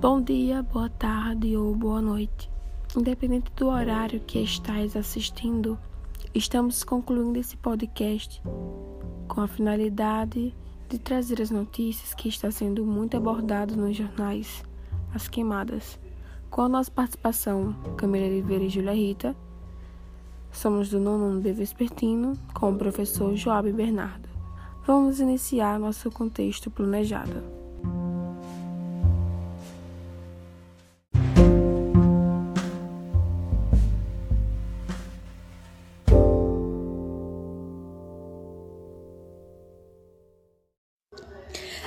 Bom dia, boa tarde ou boa noite. Independente do horário que estáis assistindo, estamos concluindo esse podcast com a finalidade de trazer as notícias que está sendo muito abordado nos jornais, as queimadas. Com a nossa participação, Camila Oliveira e Júlia Rita, somos do nono B Vespertino, com o professor Joab Bernardo. Vamos iniciar nosso contexto planejado.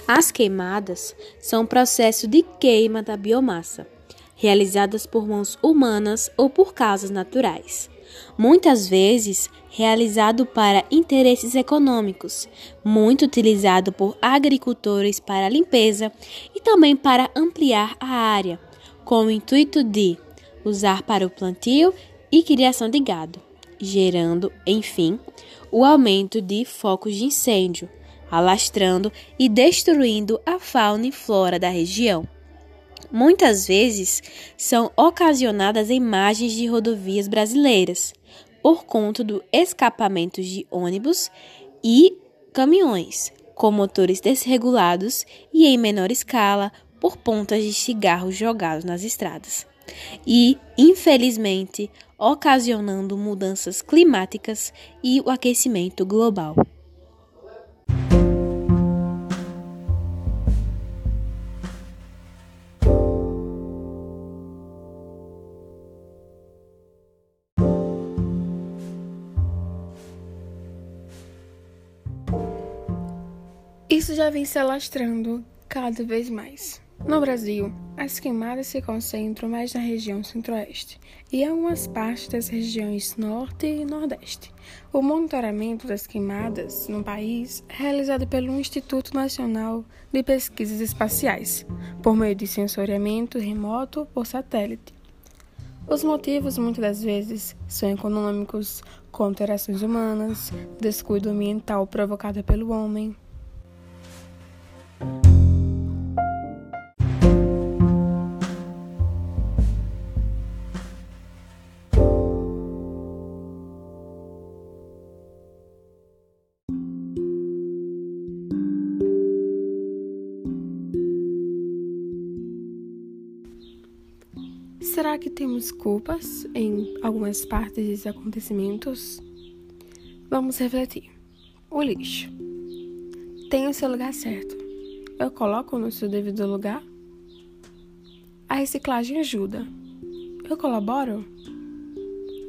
As queimadas são um processo de queima da biomassa, realizadas por mãos humanas ou por causas naturais. Muitas vezes realizado para interesses econômicos, muito utilizado por agricultores para limpeza e também para ampliar a área, com o intuito de usar para o plantio e criação de gado, gerando, enfim, o aumento de focos de incêndio alastrando e destruindo a fauna e flora da região. Muitas vezes são ocasionadas em margens de rodovias brasileiras, por conta do escapamento de ônibus e caminhões, com motores desregulados e em menor escala por pontas de cigarros jogados nas estradas. E, infelizmente, ocasionando mudanças climáticas e o aquecimento global. Isso já vem se alastrando cada vez mais. No Brasil, as queimadas se concentram mais na região centro-oeste e algumas partes das regiões norte e nordeste. O monitoramento das queimadas no país é realizado pelo Instituto Nacional de Pesquisas Espaciais, por meio de sensoriamento remoto por satélite. Os motivos muitas das vezes são econômicos, com alterações humanas, descuido ambiental provocado pelo homem, Será que temos culpas em algumas partes desses acontecimentos? Vamos refletir. O lixo tem o seu lugar certo. Eu coloco no seu devido lugar? A reciclagem ajuda. Eu colaboro?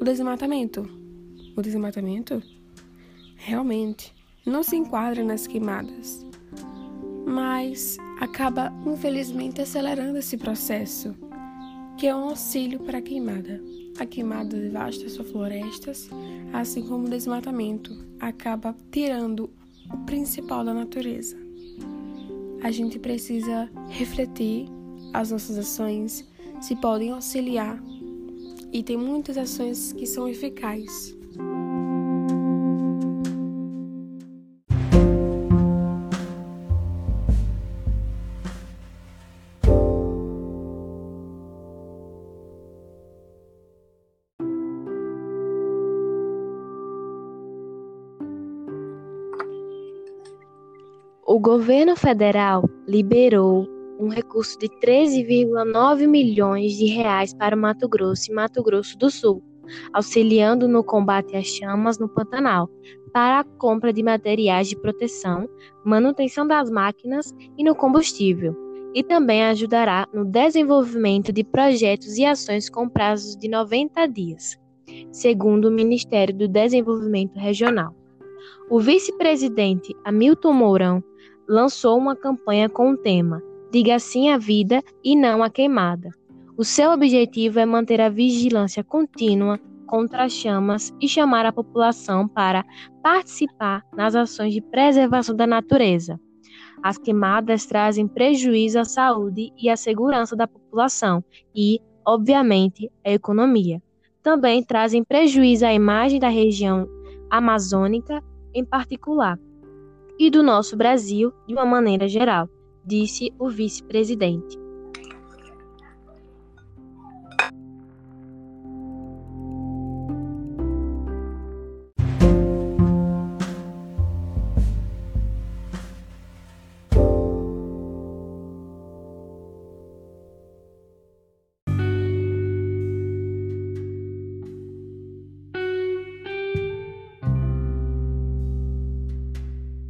O desmatamento? O desmatamento? Realmente não se enquadra nas queimadas, mas acaba infelizmente acelerando esse processo que é um auxílio para a queimada. A queimada devasta suas florestas, assim como o desmatamento acaba tirando o principal da natureza. A gente precisa refletir as nossas ações, se podem auxiliar, e tem muitas ações que são eficazes. O governo federal liberou um recurso de 13,9 milhões de reais para Mato Grosso e Mato Grosso do Sul, auxiliando no combate às chamas no Pantanal, para a compra de materiais de proteção, manutenção das máquinas e no combustível, e também ajudará no desenvolvimento de projetos e ações com prazos de 90 dias, segundo o Ministério do Desenvolvimento Regional. O vice-presidente Hamilton Mourão lançou uma campanha com o tema Diga sim à vida e não à queimada. O seu objetivo é manter a vigilância contínua contra as chamas e chamar a população para participar nas ações de preservação da natureza. As queimadas trazem prejuízo à saúde e à segurança da população e, obviamente, à economia. Também trazem prejuízo à imagem da região amazônica em particular e do nosso Brasil de uma maneira geral, disse o vice-presidente.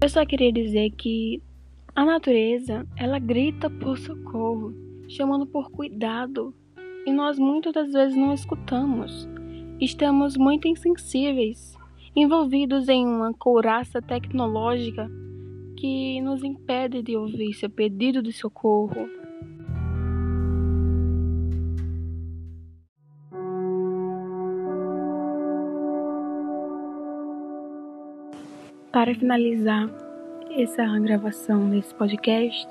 Eu só queria dizer que a natureza, ela grita por socorro, chamando por cuidado, e nós muitas das vezes não escutamos. Estamos muito insensíveis, envolvidos em uma couraça tecnológica que nos impede de ouvir seu pedido de socorro. Para finalizar essa gravação desse podcast,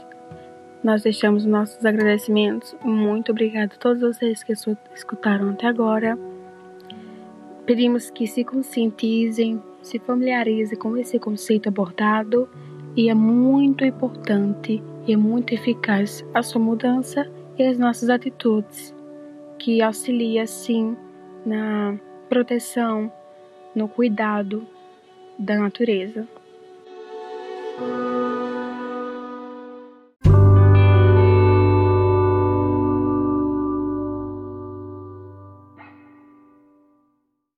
nós deixamos nossos agradecimentos. Muito obrigado a todos vocês que escutaram até agora. Pedimos que se conscientizem, se familiarizem com esse conceito abordado e é muito importante e é muito eficaz a sua mudança e as nossas atitudes, que auxilia sim na proteção, no cuidado da natureza.